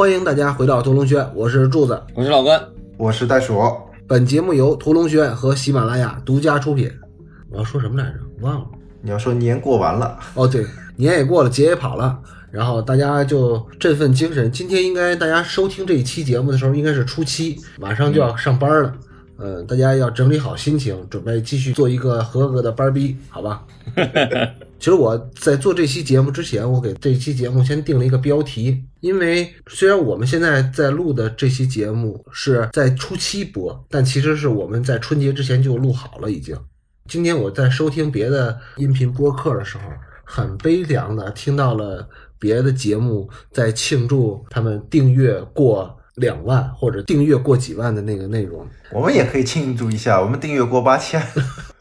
好，欢迎大家回到屠龙轩，我是柱子，我是老关，我是袋鼠。本节目由屠龙轩和喜马拉雅独家出品。我要说什么来着？忘了。你要说年过完了，哦，对，年也过了，节也跑了，然后大家就振奋精神。今天应该大家收听这一期节目的时候，应该是初七，马上就要上班了。嗯，大家要整理好心情，准备继续做一个合格的班儿逼，好吧？其实我在做这期节目之前，我给这期节目先定了一个标题，因为虽然我们现在在录的这期节目是在初七播，但其实是我们在春节之前就录好了已经。今天我在收听别的音频播客的时候，很悲凉的听到了别的节目在庆祝他们订阅过。两万或者订阅过几万的那个内容，我们也可以庆祝一下，我们订阅过八千，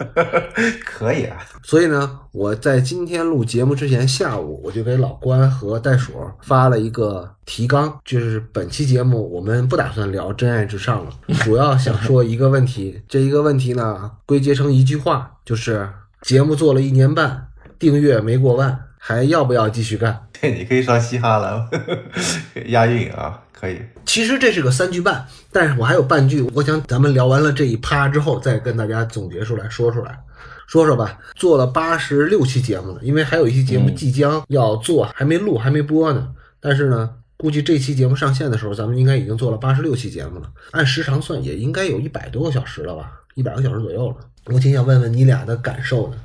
可以啊。所以呢，我在今天录节目之前下午，我就给老关和袋鼠发了一个提纲，就是本期节目我们不打算聊真爱至上了，主要想说一个问题。这一个问题呢，归结成一句话，就是节目做了一年半，订阅没过万，还要不要继续干？对，你可以上嘻哈了，押韵啊。可以，其实这是个三句半，但是我还有半句，我想咱们聊完了这一趴之后，再跟大家总结出来说出来，说说吧。做了八十六期节目了，因为还有一期节目即将要做，还没录，还没播呢。但是呢，估计这期节目上线的时候，咱们应该已经做了八十六期节目了。按时长算，也应该有一百多个小时了吧，一百个小时左右了。我挺想问问你俩的感受的。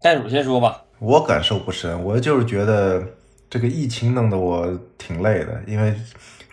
袋鼠先说吧，我感受不深，我就是觉得这个疫情弄得我挺累的，因为。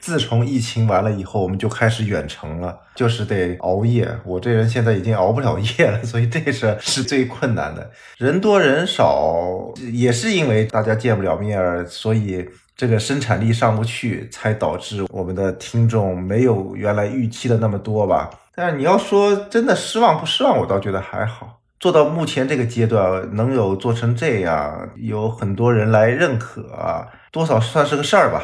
自从疫情完了以后，我们就开始远程了，就是得熬夜。我这人现在已经熬不了夜了，所以这是是最困难的。人多人少，也是因为大家见不了面儿，所以这个生产力上不去，才导致我们的听众没有原来预期的那么多吧。但是你要说真的失望不失望，我倒觉得还好。做到目前这个阶段，能有做成这样，有很多人来认可，多少算是个事儿吧。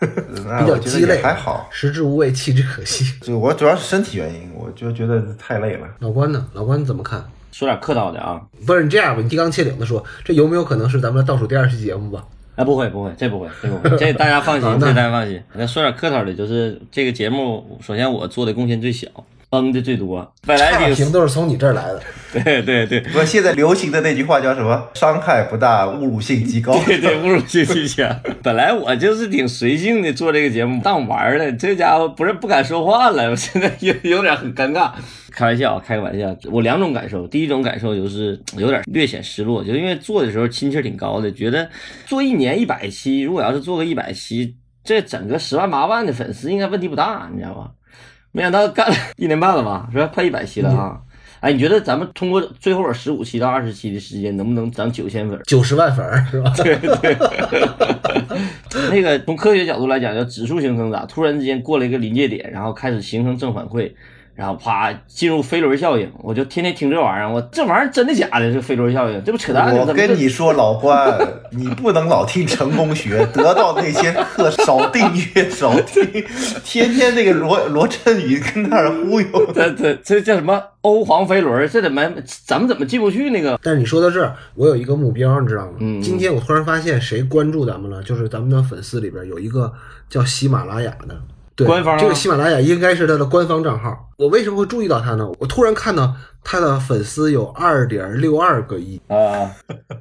比较鸡肋，还好，食之无味，弃之可惜。就我主要是身体原因，我就觉得太累了。老关呢？老关你怎么看？说点客套的啊，不是你这样吧？你提纲挈领的说，这有没有可能是咱们的倒数第二期节目吧？哎，不会不会，这不会，这不会，这大家放心，这大家放心。那说点客套的，就是这个节目，首先我做的贡献最小。嗯的最多，本来差评都是从你这儿来的。对对对，不，现在流行的那句话叫什么？伤害不大，侮辱性极高。对对，侮辱性极强。本来我就是挺随性的做这个节目当玩的，这家伙不是不敢说话了，我现在有有点很尴尬。开玩笑，开个玩笑。我两种感受，第一种感受就是有点略显失落，就因为做的时候心气挺高的，觉得做一年一百期，如果要是做个一百期，这整个十万八万的粉丝应该问题不大，你知道吧？没想到干了一年半了吧，是吧？快一百期了啊！哎，你觉得咱们通过最后十五期到二十期的时间，能不能涨九千粉？九十万粉 是吧？对对。那个从科学角度来讲，叫指数型增长，突然之间过了一个临界点，然后开始形成正反馈。然后啪进入飞轮效应，我就天天听这玩意儿。我这玩意儿真的假的？这飞轮效应，这不扯淡吗？我跟你说，老关，你不能老听成功学，得到那些课少订阅少听，天天那个罗罗振宇跟那儿忽悠。这这这叫什么欧皇飞轮？这怎么咱们怎么进不去那个？但是你说到这儿，我有一个目标，你知道吗？嗯。今天我突然发现谁关注咱们了，就是咱们的粉丝里边有一个叫喜马拉雅的。官方这个喜马拉雅应该是他的官方账号。我为什么会注意到他呢？我突然看到他的粉丝有二点六二个亿啊，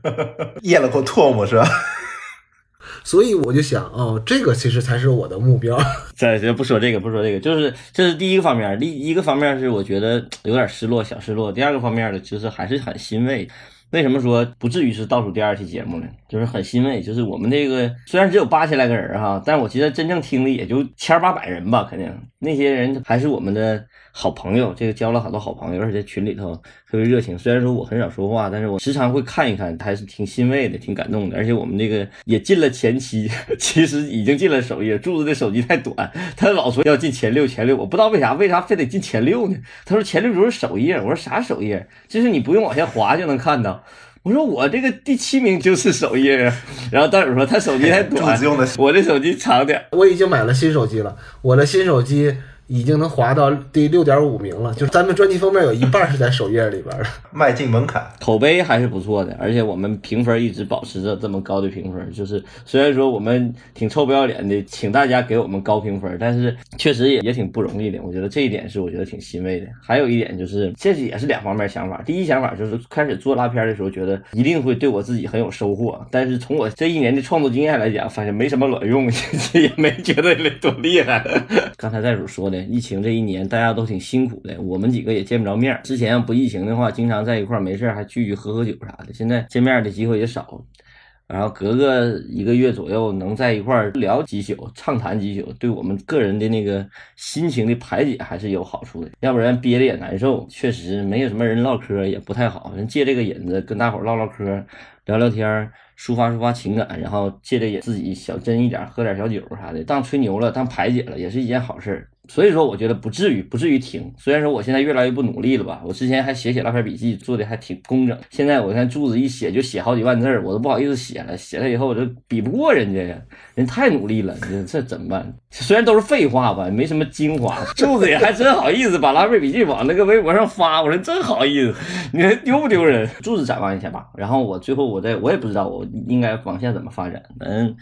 咽了口唾沫是吧？所以我就想，哦，这个其实才是我的目标。再先不说这个，不说这个，就是这是第一个方面。第一个方面是我觉得有点失落，小失落。第二个方面呢，就是还是很欣慰。为什么说不至于是倒数第二期节目呢？就是很欣慰，就是我们这个虽然只有八千来个人哈，但我觉得真正听的也就千八百人吧，肯定那些人还是我们的。好朋友，这个交了好多好朋友，而且群里头特别热情。虽然说我很少说话，但是我时常会看一看，还是挺欣慰的，挺感动的。而且我们这个也进了前期，其实已经进了首页。柱子的手机太短，他老说要进前六，前六，我不知道为啥，为啥非得进前六呢？他说前六就是首页，我说啥首页？就是你不用往下滑就能看到。我说我这个第七名就是首页啊。然后大伙说他手机太短，我的手机长点。我已经买了新手机了，我的新手机。已经能滑到第六点五名了，就是咱们专辑封面有一半是在首页里边的。迈进门槛，口碑还是不错的，而且我们评分一直保持着这么高的评分。就是虽然说我们挺臭不要脸的，请大家给我们高评分，但是确实也也挺不容易的。我觉得这一点是我觉得挺欣慰的。还有一点就是，这也是两方面想法。第一想法就是开始做拉片的时候，觉得一定会对我自己很有收获，但是从我这一年的创作经验来讲，发现没什么卵用，也没觉得多厉害。刚才袋鼠说的，疫情这一年大家都挺辛苦的，我们几个也见不着面儿。之前要不疫情的话，经常在一块儿没事儿还聚聚喝喝酒啥的，现在见面的机会也少。然后隔个一个月左右能在一块儿聊几宿、畅谈几宿，对我们个人的那个心情的排解还是有好处的。要不然憋着也难受，确实没有什么人唠嗑也不太好。借这个引子跟大伙儿唠唠嗑、聊聊天，抒发抒发情感，然后借着也自己小真一点，喝点小酒啥的，当吹牛了，当排解了，也是一件好事儿。所以说，我觉得不至于，不至于停。虽然说我现在越来越不努力了吧，我之前还写写拉片笔记，做的还挺工整。现在我看柱子一写就写好几万字儿，我都不好意思写了。写了以后我就比不过人家呀，人太努力了，你说这怎么办？虽然都是废话吧，没什么精华。柱子也还真好意思把拉片笔记往那个微博上发，我说真好意思，你说丢不丢人？柱子展望一下吧。然后我最后我再我也不知道我应该往下怎么发展，嗯。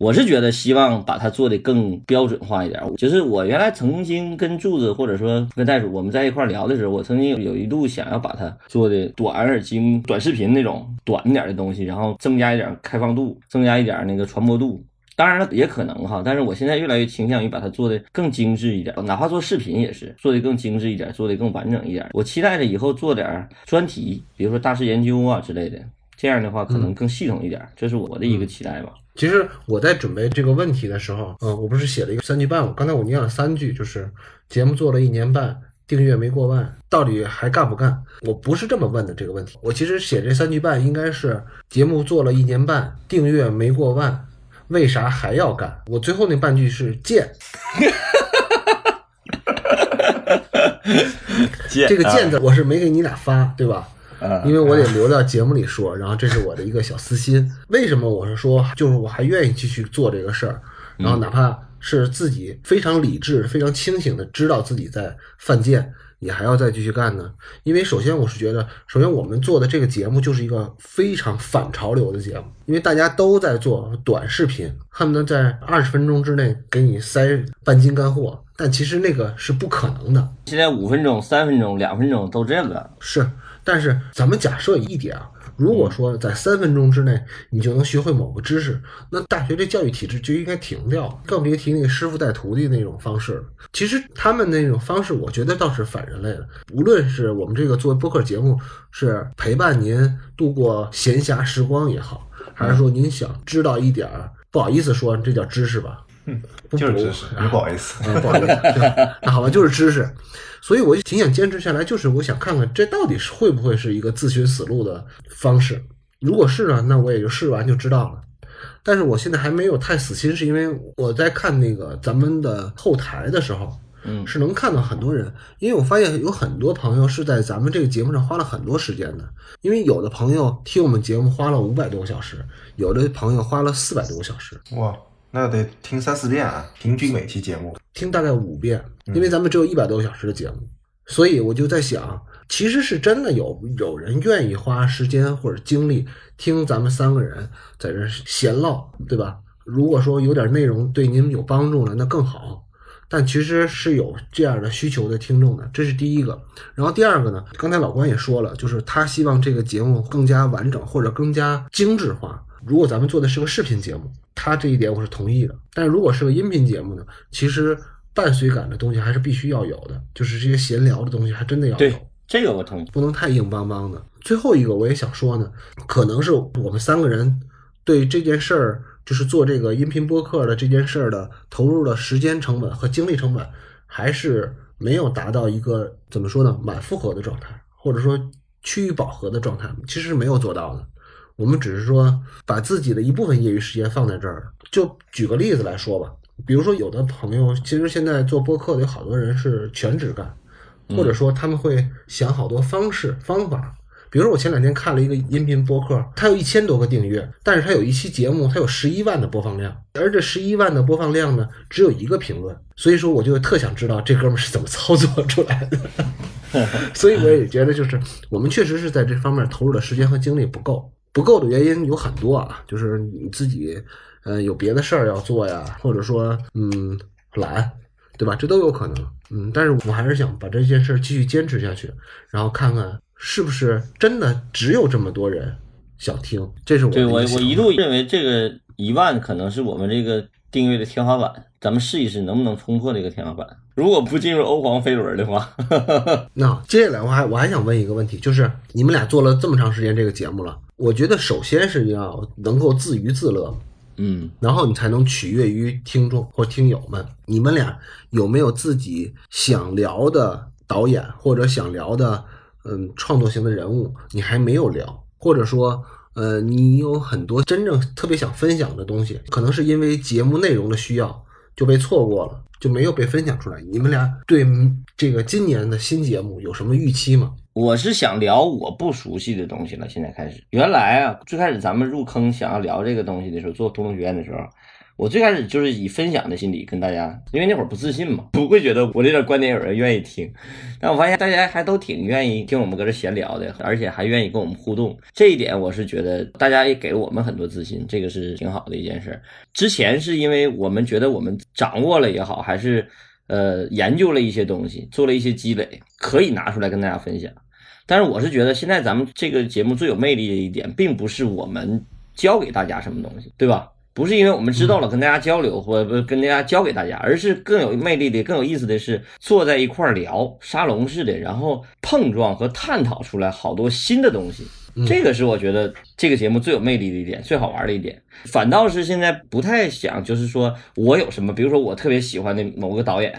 我是觉得希望把它做的更标准化一点。就是我原来曾经跟柱子或者说跟袋鼠我们在一块聊的时候，我曾经有一度想要把它做的短而精、短视频那种短一点的东西，然后增加一点开放度，增加一点那个传播度。当然了，也可能哈，但是我现在越来越倾向于把它做的更精致一点，哪怕做视频也是做的更精致一点，做的更完整一点。我期待着以后做点专题，比如说大师研究啊之类的，这样的话可能更系统一点，这是我的一个期待吧。其实我在准备这个问题的时候，嗯，我不是写了一个三句半吗？刚才我念了三句，就是节目做了一年半，订阅没过万，到底还干不干？我不是这么问的这个问题。我其实写这三句半应该是节目做了一年半，订阅没过万，为啥还要干？我最后那半句是贱。这个贱字我是没给你俩发，对吧？因为我得留到节目里说，然后这是我的一个小私心。为什么我是说，就是我还愿意继续做这个事儿，然后哪怕是自己非常理智、非常清醒的知道自己在犯贱，也还要再继续干呢？因为首先我是觉得，首先我们做的这个节目就是一个非常反潮流的节目，因为大家都在做短视频，恨不得在二十分钟之内给你塞半斤干货，但其实那个是不可能的。现在五分钟、三分钟、两分钟都这样干。是。但是咱们假设一点啊，如果说在三分钟之内你就能学会某个知识，那大学这教育体制就应该停掉，更别提那个师傅带徒弟那种方式了。其实他们那种方式，我觉得倒是反人类的。无论是我们这个作为播客节目，是陪伴您度过闲暇时光也好，还是说您想知道一点，不好意思说这叫知识吧，就是知识，不好意思，不好意思，那 好吧，就是知识。所以我就挺想坚持下来，就是我想看看这到底是会不会是一个自寻死路的方式。如果是呢，那我也就试完就知道了。但是我现在还没有太死心，是因为我在看那个咱们的后台的时候，嗯，是能看到很多人，因为我发现有很多朋友是在咱们这个节目上花了很多时间的。因为有的朋友听我们节目花了五百多个小时，有的朋友花了四百多个小时。哇！那得听三四遍啊，平均每期节目听大概五遍，因为咱们只有一百多个小时的节目，所以我就在想，其实是真的有有人愿意花时间或者精力听咱们三个人在这闲唠，对吧？如果说有点内容对您有帮助了，那更好。但其实是有这样的需求的听众的，这是第一个。然后第二个呢，刚才老关也说了，就是他希望这个节目更加完整或者更加精致化。如果咱们做的是个视频节目，他这一点我是同意的。但如果是个音频节目呢，其实伴随感的东西还是必须要有的，就是这些闲聊的东西还真的要有。对，这个我同意，不能太硬邦邦的。最后一个我也想说呢，可能是我们三个人对这件事儿，就是做这个音频播客的这件事儿的投入的时间成本和精力成本，还是没有达到一个怎么说呢，满负荷的状态，或者说趋于饱和的状态，其实是没有做到的。我们只是说把自己的一部分业余时间放在这儿。就举个例子来说吧，比如说有的朋友，其实现在做播客的有好多人是全职干，或者说他们会想好多方式方法，比如说我前两天看了一个音频播客，它有一千多个订阅，但是它有一期节目，它有十一万的播放量，而这十一万的播放量呢，只有一个评论，所以说我就特想知道这哥们儿是怎么操作出来的。所以我也觉得，就是我们确实是在这方面投入的时间和精力不够，不够的原因有很多啊，就是你自己呃有别的事儿要做呀，或者说嗯懒，对吧？这都有可能。嗯，但是我还是想把这件事儿继续坚持下去，然后看看是不是真的只有这么多人想听。这是我对我我一度认为这个一万可能是我们这个订阅的天花板，咱们试一试能不能冲破这个天花板。如果不进入欧皇飞轮的话，那接下来我还我还想问一个问题，就是你们俩做了这么长时间这个节目了，我觉得首先是要能够自娱自乐，嗯，然后你才能取悦于听众或听友们。你们俩有没有自己想聊的导演或者想聊的嗯创作型的人物，你还没有聊，或者说呃你有很多真正特别想分享的东西，可能是因为节目内容的需要就被错过了，就没有被分享出来。你们俩对这个今年的新节目有什么预期吗？我是想聊我不熟悉的东西了。现在开始，原来啊，最开始咱们入坑想要聊这个东西的时候，做东东学院的时候，我最开始就是以分享的心理跟大家，因为那会儿不自信嘛，不会觉得我这点观点有人愿意听。但我发现大家还都挺愿意听我们搁这闲聊的，而且还愿意跟我们互动，这一点我是觉得大家也给了我们很多自信，这个是挺好的一件事儿。之前是因为我们觉得我们掌握了也好，还是呃研究了一些东西，做了一些积累，可以拿出来跟大家分享。但是我是觉得现在咱们这个节目最有魅力的一点，并不是我们教给大家什么东西，对吧？不是因为我们知道了跟大家交流，或者跟大家教给大家，而是更有魅力的、更有意思的是坐在一块儿聊沙龙式的，然后碰撞和探讨出来好多新的东西。这个是我觉得这个节目最有魅力的一点，最好玩的一点。反倒是现在不太想，就是说我有什么，比如说我特别喜欢的某个导演，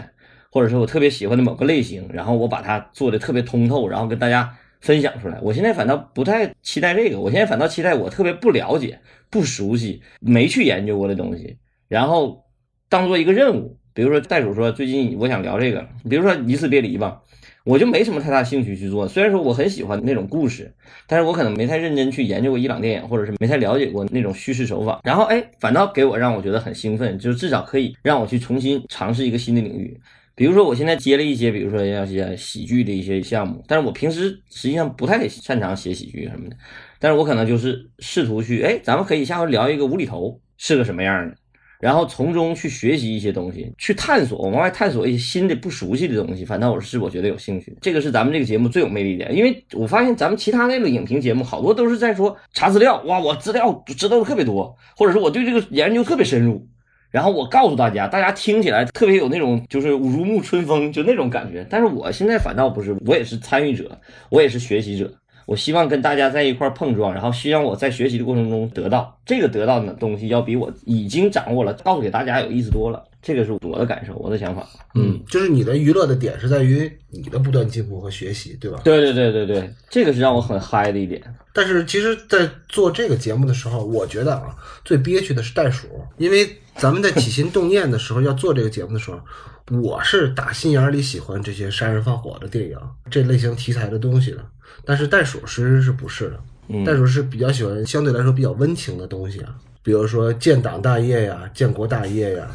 或者说我特别喜欢的某个类型，然后我把它做的特别通透，然后跟大家分享出来。我现在反倒不太期待这个，我现在反倒期待我特别不了解、不熟悉、没去研究过的东西，然后当做一个任务。比如说袋鼠说最近我想聊这个，比如说《一次别离》吧。我就没什么太大兴趣去做，虽然说我很喜欢那种故事，但是我可能没太认真去研究过伊朗电影，或者是没太了解过那种叙事手法。然后哎，反倒给我让我觉得很兴奋，就是至少可以让我去重新尝试一个新的领域。比如说我现在接了一些，比如说要些喜剧的一些项目，但是我平时实际上不太擅长写喜剧什么的，但是我可能就是试图去，哎，咱们可以下回聊一个无厘头是个什么样的。然后从中去学习一些东西，去探索，往外探索一些新的不熟悉的东西。反倒我是我觉得有兴趣，这个是咱们这个节目最有魅力的。因为我发现咱们其他那个影评节目好多都是在说查资料，哇，我资料知道的特别多，或者是我对这个研究特别深入，然后我告诉大家，大家听起来特别有那种就是如沐春风就那种感觉。但是我现在反倒不是，我也是参与者，我也是学习者。我希望跟大家在一块碰撞，然后希望我在学习的过程中得到这个得到的东西，要比我已经掌握了告诉给大家有意思多了。这个是我的感受，我的想法。嗯，就是你的娱乐的点是在于你的不断进步和学习，对吧？对对对对对，这个是让我很嗨的一点。但是其实，在做这个节目的时候，我觉得啊，最憋屈的是袋鼠，因为咱们在起心动念的时候要做这个节目的时候，我是打心眼里喜欢这些杀人放火的电影这类型题材的东西的，但是袋鼠其实是不是的，嗯袋鼠是比较喜欢相对来说比较温情的东西啊，比如说建党大业呀、建国大业呀。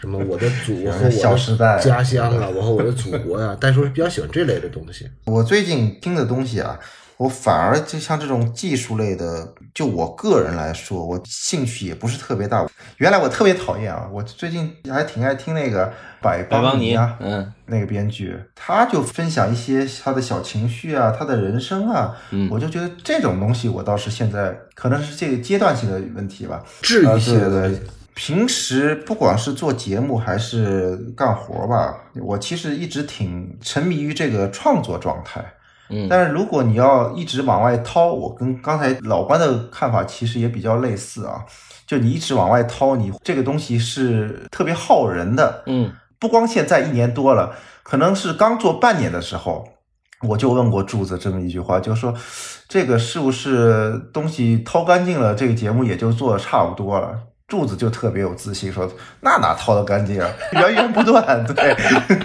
什么我的祖国和我的 家乡啊，我和我的祖国呀、袋鼠是比较喜欢这类的东西。我最近听的东西啊，我反而就像这种技术类的，就我个人来说，我兴趣也不是特别大。原来我特别讨厌啊，我最近还挺爱听那个百邦尼尼啊，嗯那个编剧，他就分享一些他的小情绪啊，他的人生啊，嗯我就觉得这种东西，我倒是现在可能是这个阶段性的问题吧，治愈系的呃对对。平时不管是做节目还是干活吧，我其实一直挺沉迷于这个创作状态。嗯但是如果你要一直往外掏，我跟刚才老关的看法其实也比较类似啊。就你一直往外掏，你这个东西是特别耗人的。嗯不光现在一年多了，可能是刚做半年的时候，我就问过柱子这么一句话，就是说这个是不是东西掏干净了，这个节目也就做的差不多了。柱子就特别有自信，说那哪掏得干净啊，源源不断。对，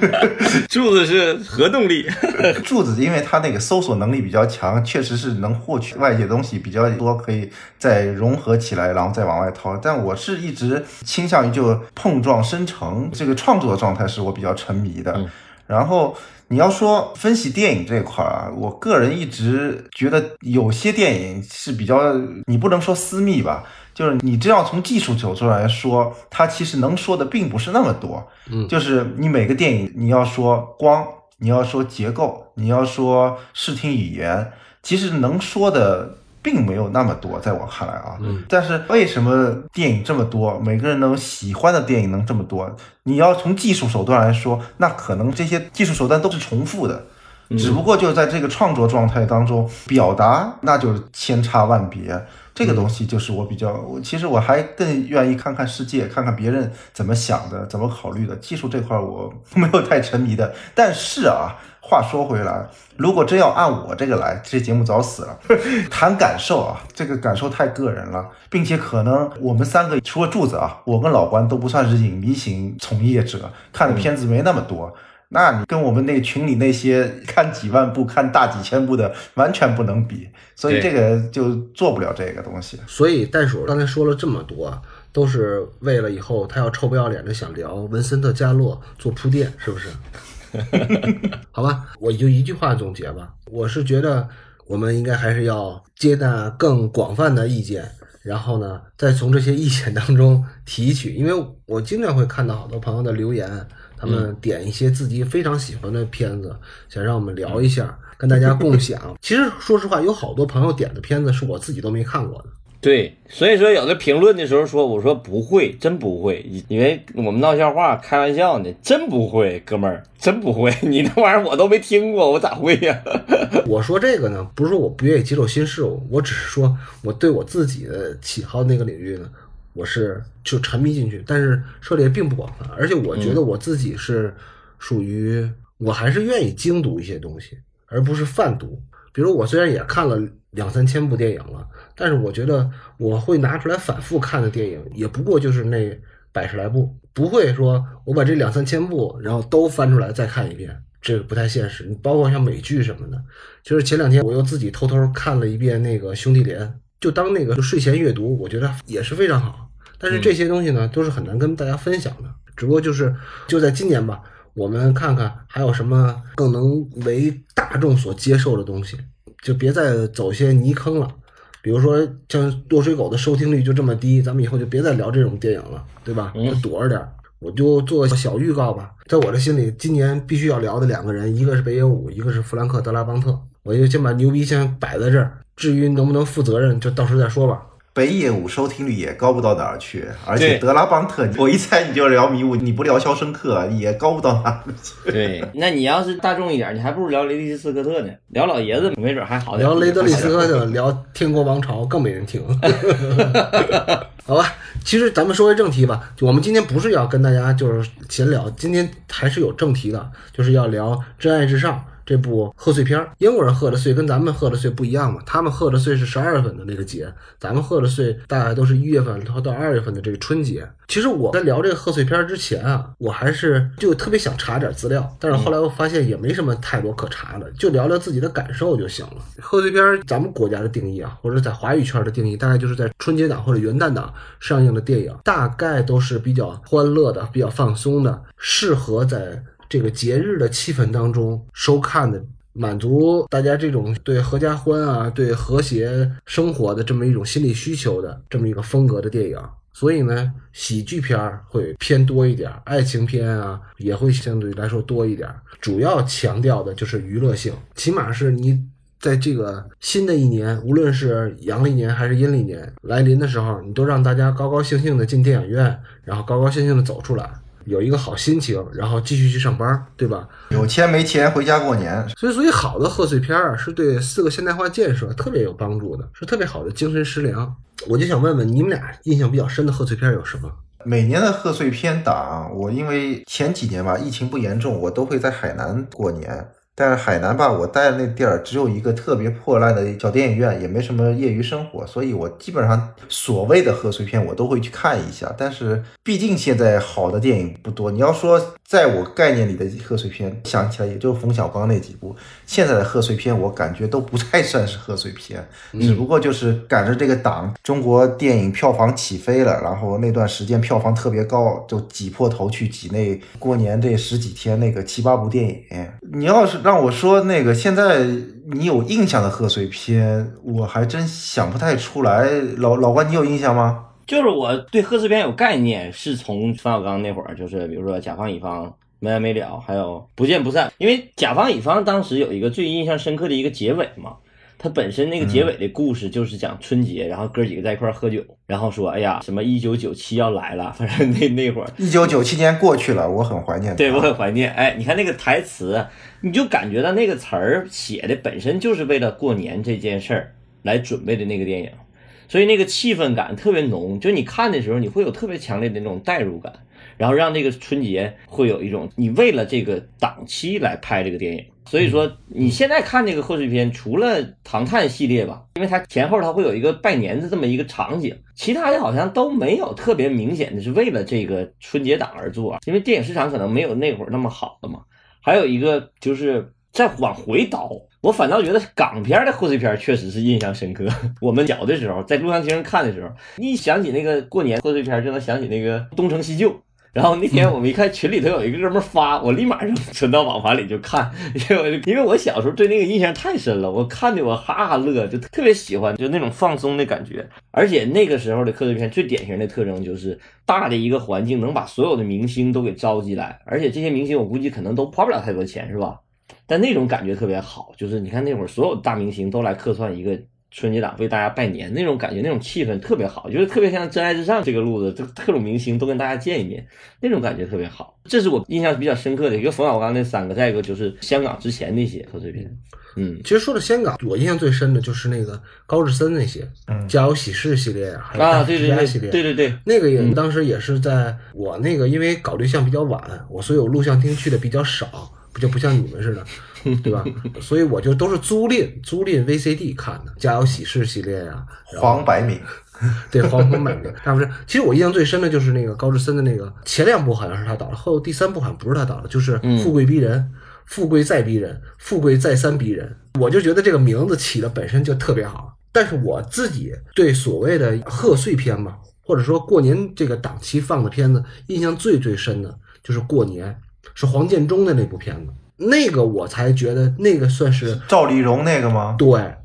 柱子是核动力，柱子因为它那个搜索能力比较强，确实是能获取外界东西比较多，可以再融合起来，然后再往外掏。但我是一直倾向于就碰撞生成这个创作的状态，是我比较沉迷的。然后你要说分析电影这块儿啊，我个人一直觉得有些电影是比较，你不能说私密吧。就是你这样从技术角度来说，它其实能说的并不是那么多。嗯，就是你每个电影，你要说光，你要说结构，你要说视听语言，其实能说的并没有那么多，在我看来啊。嗯，但是为什么电影这么多，每个人能喜欢的电影能这么多？你要从技术手段来说，那可能这些技术手段都是重复的。只不过就在这个创作状态当中表达，那就是千差万别。这个东西就是我比较，我其实我还更愿意看看世界，看看别人怎么想的，怎么考虑的。技术这块我 没有太沉迷的。但是啊，话说回来，如果真要按我这个来，这节目早死了。谈感受啊，这个感受太个人了，并且可能我们三个除了柱子啊，我跟老关都不算是影迷型从业者，看的片子没那么多。那你跟我们那群里那些看几万部、看大几千部的完全不能比，所以这个就做不了这个东西。所以袋鼠刚才说了这么多，都是为了以后他要臭不要脸的想聊文森特加洛做铺垫，是不是？好吧，我就一句话总结吧，我是觉得我们应该还是要接纳更广泛的意见，然后呢，再从这些意见当中提取，因为我经常会看到好多朋友的留言。他们点一些自己非常喜欢的片子，想让我们聊一下，跟大家共享。其实说实话，有好多朋友点的片子是我自己都没看过的。对，所以说有的评论的时候说，我说不会，真不会，因为我们闹笑话、开玩笑呢，真不会，哥们儿，真不会，你那玩意儿我都没听过，我咋会呀？我说这个呢，不是说我不愿意接受新事物，我只是说我对我自己的喜好那个领域呢。我是就沉迷进去，但是涉猎并不广泛，而且我觉得我自己是属于我还是愿意精读一些东西，而不是泛读。比如我虽然也看了两三千部电影了，但是我觉得我会拿出来反复看的电影也不过就是那百十来部，不会说我把这两三千部然后都翻出来再看一遍，这个不太现实。你包括像美剧什么的，就是前两天我又自己偷偷看了一遍那个《兄弟连》。就当那个睡前阅读，我觉得也是非常好。但是这些东西呢，都是很难跟大家分享的。只不过就是就在今年吧，我们看看还有什么更能为大众所接受的东西，就别再走些泥坑了。比如说像《落水狗》的收听率就这么低，咱们以后就别再聊这种电影了，对吧？就躲着点。我就做个小预告吧，在我的心里，今年必须要聊的两个人，一个是北野武，一个是弗兰克·德拉邦特。我就先把牛逼先摆在这儿。至于能不能负责任，就到时候再说吧。北野武收听率也高不到哪儿去，而且德拉邦特，我一猜你就聊迷雾，你不聊肖申克也高不到哪儿去。对，那你要是大众一点，你还不如聊雷迪斯科特呢。聊老爷子没准还好聊雷德利斯科特，聊天国王朝更没人听。好吧，其实咱们说回正题吧，我们今天不是要跟大家就是闲聊，今天还是有正题的，就是要聊《真爱至上》。这部贺岁片儿，英国人贺的岁跟咱们贺的岁不一样嘛？他们贺的岁是十二月份的那个节，咱们贺的岁大概都是一月份到到二月份的这个春节。其实我在聊这个贺岁片之前啊，我还是就特别想查点资料，但是后来我发现也没什么太多可查的，就聊聊自己的感受就行了。贺岁片咱们国家的定义啊，或者在华语圈的定义，大概就是在春节档或者元旦档上映的电影，大概都是比较欢乐的、比较放松的，适合在。这个节日的气氛当中收看的，满足大家这种对合家欢啊、对和谐生活的这么一种心理需求的这么一个风格的电影，所以呢，喜剧片会偏多一点，爱情片啊也会相对来说多一点。主要强调的就是娱乐性，起码是你在这个新的一年，无论是阳历年还是阴历年来临的时候，你都让大家高高兴兴的进电影院，然后高高兴兴的走出来。有一个好心情，然后继续去上班，对吧？有钱没钱回家过年。所以，所以好的贺岁片啊，是对四个现代化建设特别有帮助的，是特别好的精神食粮。我就想问问你们俩印象比较深的贺岁片有什么？每年的贺岁片档，我因为前几年吧疫情不严重，我都会在海南过年。但是海南吧，我待的那地儿只有一个特别破烂的小电影院，也没什么业余生活，所以我基本上所谓的贺岁片我都会去看一下。但是毕竟现在好的电影不多，你要说在我概念里的贺岁片，想起来也就冯小刚那几部。现在的贺岁片我感觉都不太算是贺岁片，只不过就是赶着这个档，中国电影票房起飞了，然后那段时间票房特别高，就挤破头去挤那过年这十几天那个七八部电影。你要是让我说那个现在你有印象的贺岁片，我还真想不太出来。老老关，你有印象吗？就是我对贺岁片有概念，是从冯小刚那会儿，就是比如说甲方乙方、没完没了，还有不见不散。因为甲方乙方当时有一个最印象深刻的一个结尾嘛。它本身那个结尾的故事就是讲春节，然后哥几个在一块喝酒，然后说：“哎呀，什么一九九七要来了。”反正那那会儿，一九九七年过去了，我很怀念。对我很怀念。哎，你看那个台词，你就感觉到那个词儿写的本身就是为了过年这件事儿来准备的那个电影，所以那个气氛感特别浓。就你看的时候，你会有特别强烈的那种代入感，然后让那个春节会有一种你为了这个档期来拍这个电影。所以说，你现在看这个贺岁片，除了《唐探》系列吧，因为它前后它会有一个拜年的这么一个场景，其他的好像都没有特别明显的是为了这个春节档而做，因为电影市场可能没有那会儿那么好了嘛。还有一个就是再往回倒，我反倒觉得港片的贺岁片确实是印象深刻。我们小的时候在录像厅看的时候，一想起那个过年贺岁片，就能想起那个东成西就。然后那天我们一看群里头有一个哥们发，我立马就 存到网盘里就看，因为因为我小时候对那个印象太深了，我看的我哈哈乐，就特别喜欢，就那种放松的感觉。而且那个时候的贺岁片最典型的特征就是大的一个环境能把所有的明星都给召集来，而且这些明星我估计可能都花不了太多钱，是吧？但那种感觉特别好，就是你看那会儿所有大明星都来客串一个。春节档为大家拜年那种感觉，那种气氛特别好，就是特别像《真爱至上》这个路子，就特种明星都跟大家见一面，那种感觉特别好。这是我印象比较深刻的一个冯小刚那三个，再一个就是香港之前那些贺岁片。嗯，其实说到香港，我印象最深的就是那个高志森那些，嗯，家有喜事系列啊，还有大对对家系列，对对对，那个也当时也是在我那个，因为搞对象比较晚，我所以我录像厅去的比较少，不就不像你们似的。对吧？所以我就都是租赁租赁 VCD 看的《家有喜事》系列呀，黄百鸣，对黄黄百鸣，那不是？其实我印象最深的就是那个高志森的那个前两部好像是他导的，后第三部好像不是他导的，就是《富贵逼人》，富贵再逼人，富贵再三逼人。我就觉得这个名字起的本身就特别好。但是我自己对所谓的贺岁片嘛，或者说过年这个档期放的片子，印象最最深的就是过年，是黄建中的那部片子。那个我才觉得那个算是赵丽蓉那个吗？对，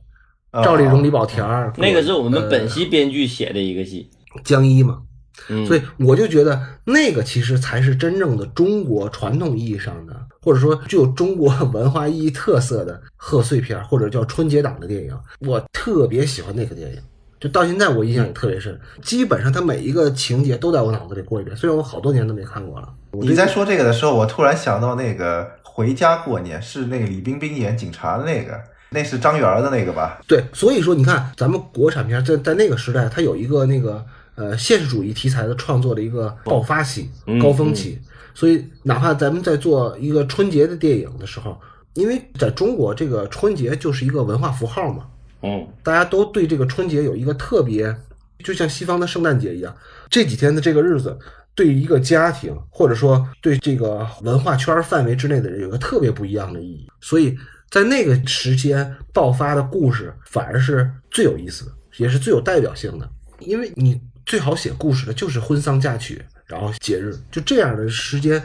赵丽蓉、李保田儿，那个是我们本溪编剧写的一个戏，江一嘛。嗯，所以我就觉得那个其实才是真正的中国传统意义上的，或者说具有中国文化意义特色的贺岁片，或者叫春节档的电影。我特别喜欢那个电影，就到现在我印象也特别深。基本上它每一个情节都在我脑子里过一遍，虽然我好多年都没看过了。你在说这个的时候，我突然想到那个。回家过年是那个李冰冰演警察的那个，那是张元的那个吧？对，所以说你看咱们国产片在在那个时代，它有一个那个呃现实主义题材的创作的一个爆发期、高峰期。所以哪怕咱们在做一个春节的电影的时候，因为在中国这个春节就是一个文化符号嘛，嗯，大家都对这个春节有一个特别，就像西方的圣诞节一样，这几天的这个日子。对一个家庭，或者说对这个文化圈范围之内的人，有个特别不一样的意义。所以在那个时间爆发的故事，反而是最有意思的，也是最有代表性的。因为你最好写故事的就是婚丧嫁娶，然后节日，就这样的时间，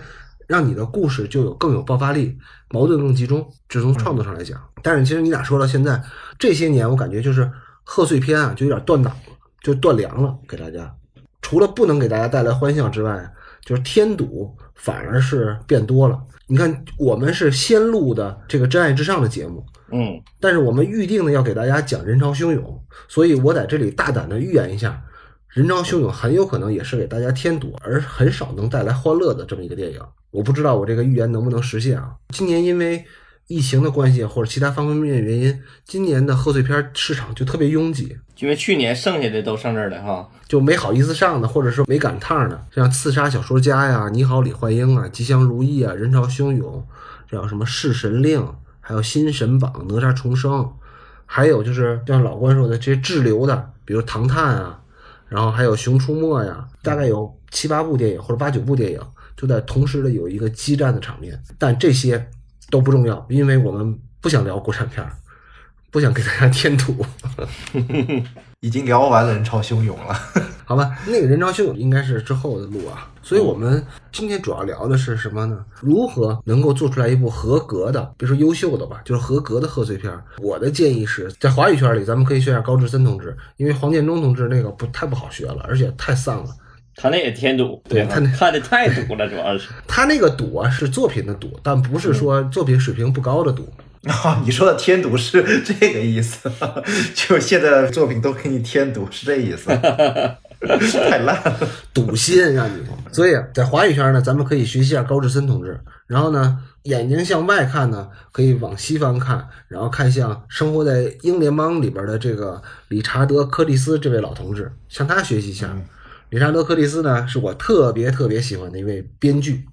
让你的故事就有更有爆发力，矛盾更集中。只从创作上来讲，但是其实你俩说到现在这些年，我感觉就是贺岁片啊，就有点断档了，就断粮了，给大家。除了不能给大家带来欢笑之外，就是添堵反而是变多了。你看，我们是先录的这个《真爱至上》的节目，嗯，但是我们预定的要给大家讲人潮汹涌，所以我在这里大胆的预言一下，人潮汹涌很有可能也是给大家添堵，而很少能带来欢乐的这么一个电影。我不知道我这个预言能不能实现啊？今年因为疫情的关系或者其他方方面面原因，今年的贺岁片市场就特别拥挤。因为去年剩下的都上这儿了哈，就没好意思上的，或者说没赶趟的，像《刺杀小说家》呀，《你好，李焕英》啊，《吉祥如意》啊，《人潮汹涌》，这叫什么《弑神令》，还有《新神榜》《哪吒重生》，还有就是像老关说的这些滞留的，比如《唐探》啊，然后还有《熊出没》呀，大概有七八部电影或者八九部电影，就在同时的有一个激战的场面。但这些都不重要，因为我们不想聊国产片儿，不想给大家添堵。已经聊完了人潮汹涌了。好吧，那个人潮汹涌应该是之后的路啊，所以我们今天主要聊的是什么呢？如何能够做出来一部合格的，别说优秀的吧，就是合格的贺岁片。我的建议是在华语圈里，咱们可以学下高志森同志，因为黄建中同志那个不太不好学了，而且太丧了。他那也添堵，对他那看的太堵了，主要是。他那个堵啊是作品的堵，但不是说作品水平不高的赌。啊，你说的添堵是这个意思，就现在的作品都给你添堵，是这意思，太烂了。堵心让你。所以啊在华语圈呢，咱们可以学习一下高志森同志。然后呢，眼睛向外看呢，可以往西方看，然后看向生活在英联邦里边的这个理查德·柯蒂斯这位老同志，向他学习一下。理查德·柯蒂斯呢，是我特别特别喜欢的一位编剧，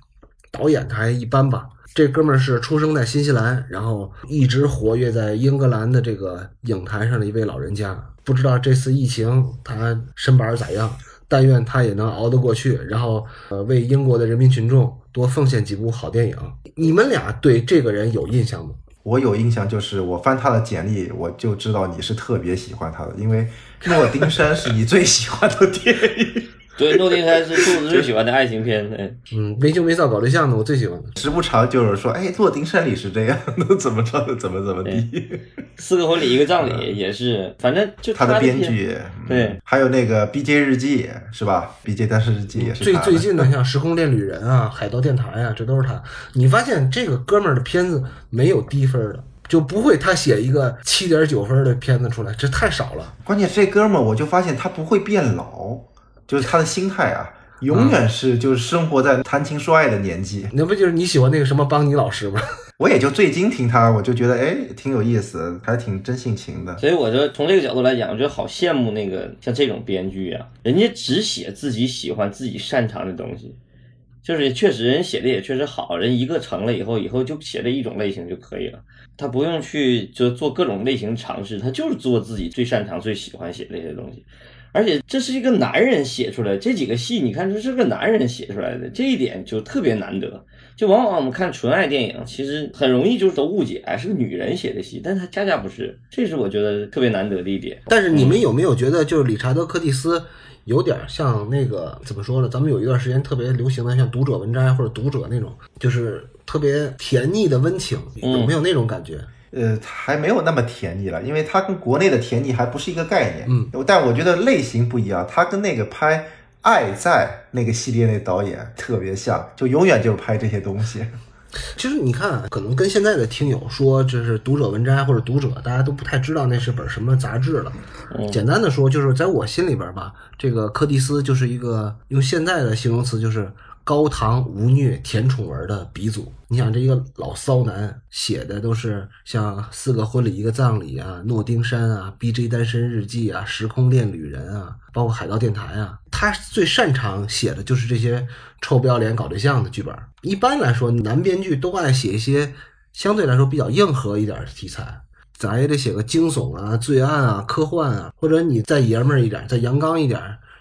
导演他还一般吧。这哥们儿是出生在新西兰，然后一直活跃在英格兰的这个影坛上的一位老人家。不知道这次疫情他身板咋样，但愿他也能熬得过去，然后呃为英国的人民群众多奉献几部好电影。你们俩对这个人有印象吗？我有印象，就是我翻他的简历，我就知道你是特别喜欢他的，因为《诺丁山》是你最喜欢的电影。对，诺丁山是兔子最喜欢的爱情片。哎，嗯，没羞没臊搞对象的，我最喜欢的。时不常就是说，哎，《诺丁山》里是这样，那怎么着怎么怎么地。四个婚礼一个葬礼也是，反正就他的的编剧，嗯对，还有那个《BJ 日记》是吧？《BJ 单身日记》也是最最近的像《时空恋旅人》啊，《海盗电台》啊，这都是他。你发现这个哥们儿的片子没有低分的，就不会他写一个七点九分的片子出来，这太少了。关键这哥们儿，我就发现他不会变老，就是他的心态啊，永远是就是生活在谈情说爱的年纪。那不就是你喜欢那个什么邦尼老师吗？我也就最近听他，我就觉得哎挺有意思，还挺真性情的。所以我就从这个角度来讲，我觉得好羡慕那个像这种编剧啊，人家只写自己喜欢、自己擅长的东西，就是确实人写的也确实好，人一个成了以后，以后就写这一种类型就可以了，他不用去就做各种类型尝试，他就是做自己最擅长、最喜欢写的这些东西。而且这是一个男人写出来，这几个戏你看这是个男人写出来的，这一点就特别难得。就往往我们看纯爱电影，其实很容易就是都误解，哎，是个女人写的戏，但她恰恰不是，这是我觉得特别难得的一点。但是你们有没有觉得，就是理查德·柯蒂斯有点像那个怎么说呢？咱们有一段时间特别流行的，像《读者文摘》或者《读者》那种，就是特别甜腻的温情，有没有那种感觉？呃，还没有那么甜腻了，因为它跟国内的甜腻还不是一个概念。嗯，但我觉得类型不一样，它跟那个拍《爱在》那个系列那导演特别像，就永远就是拍这些东西。其实你看，可能跟现在的听友说就是读者文摘或者读者，大家都不太知道那是本什么杂志了。简单的说，就是在我心里边吧，这个柯蒂斯就是一个用现在的形容词就是高糖无虐甜宠文的鼻祖。你想，这一个老骚男写的都是像四个婚礼一个葬礼啊，诺丁山啊，BJ 单身日记啊，时空恋旅人啊，包括海盗电台啊，他最擅长写的就是这些臭不要脸搞对象的剧本。一般来说，男编剧都爱写一些相对来说比较硬核一点的题材。咱也得写个惊悚啊、罪案啊、科幻啊，或者你再爷们儿一点、再阳刚一点，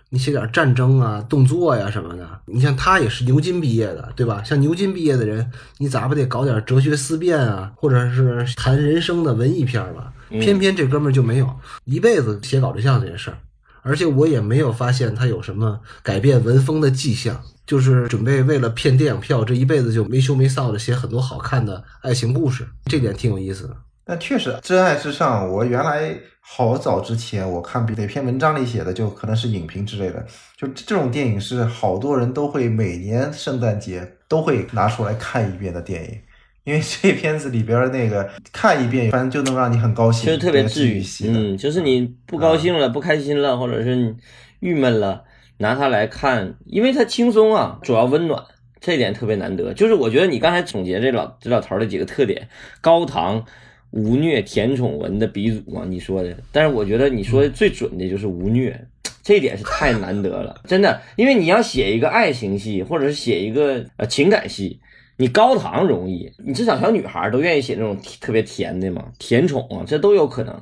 你写点战争啊、动作呀、什么的。你像他也是牛津毕业的，对吧？像牛津毕业的人，你咋不得搞点哲学思辨啊，或者是谈人生的文艺片儿吧？偏偏这哥们儿就没有，一辈子写搞对象这件事儿。而且我也没有发现他有什么改变文风的迹象，就是准备为了骗电影票，这一辈子就没羞没臊的写很多好看的爱情故事，这点挺有意思的。但确实，《真爱至上》，我原来好早之前我看哪篇文章里写的，就可能是影评之类的。就这种电影是好多人都会每年圣诞节都会拿出来看一遍的电影，因为这片子里边那个看一遍，反正就能让你很高兴，就是特别治治愈系的。嗯，就是你不高兴了、不开心了，或者是你郁闷了，拿它来看，因为它轻松啊，主要温暖，这一点特别难得。就是我觉得你刚才总结这老这老头儿的几个特点，高糖。无虐甜宠文的鼻祖嘛，你说的，但是我觉得你说的最准的就是无虐，这一点是太难得了，真的，因为你要写一个爱情戏，或者是写一个呃情感戏，你高糖容易，你至少小女孩都愿意写那种特别甜的嘛，甜宠啊，这都有可能。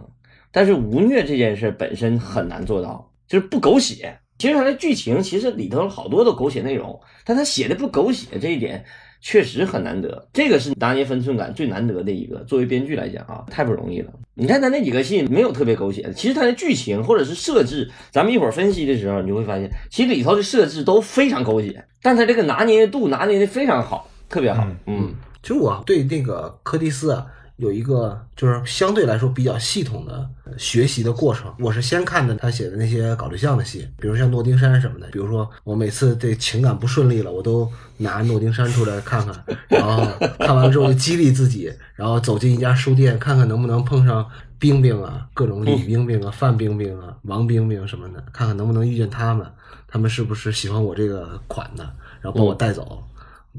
但是无虐这件事本身很难做到，就是不狗血。其实它的剧情其实里头好多的狗血内容，但他写的不狗血这一点确实很难得。这个是拿捏分寸感最难得的一个。作为编剧来讲啊，太不容易了。你看他那几个戏没有特别狗血的，其实他的剧情或者是设置，咱们一会儿分析的时候你会发现，其实里头的设置都非常狗血，但他这个拿捏度拿捏的非常好，特别好。嗯，其实我对那个柯蒂斯啊。有一个就是相对来说比较系统的学习的过程。我是先看的他写的那些搞对象的戏，比如像诺丁山什么的。比如说我每次这情感不顺利了，我都拿诺丁山出来看看，然后看完之后就激励自己，然后走进一家书店，看看能不能碰上冰冰啊，各种李冰冰啊、范冰冰啊、王冰冰什么的，看看能不能遇见他们，他们是不是喜欢我这个款的，然后把我带走。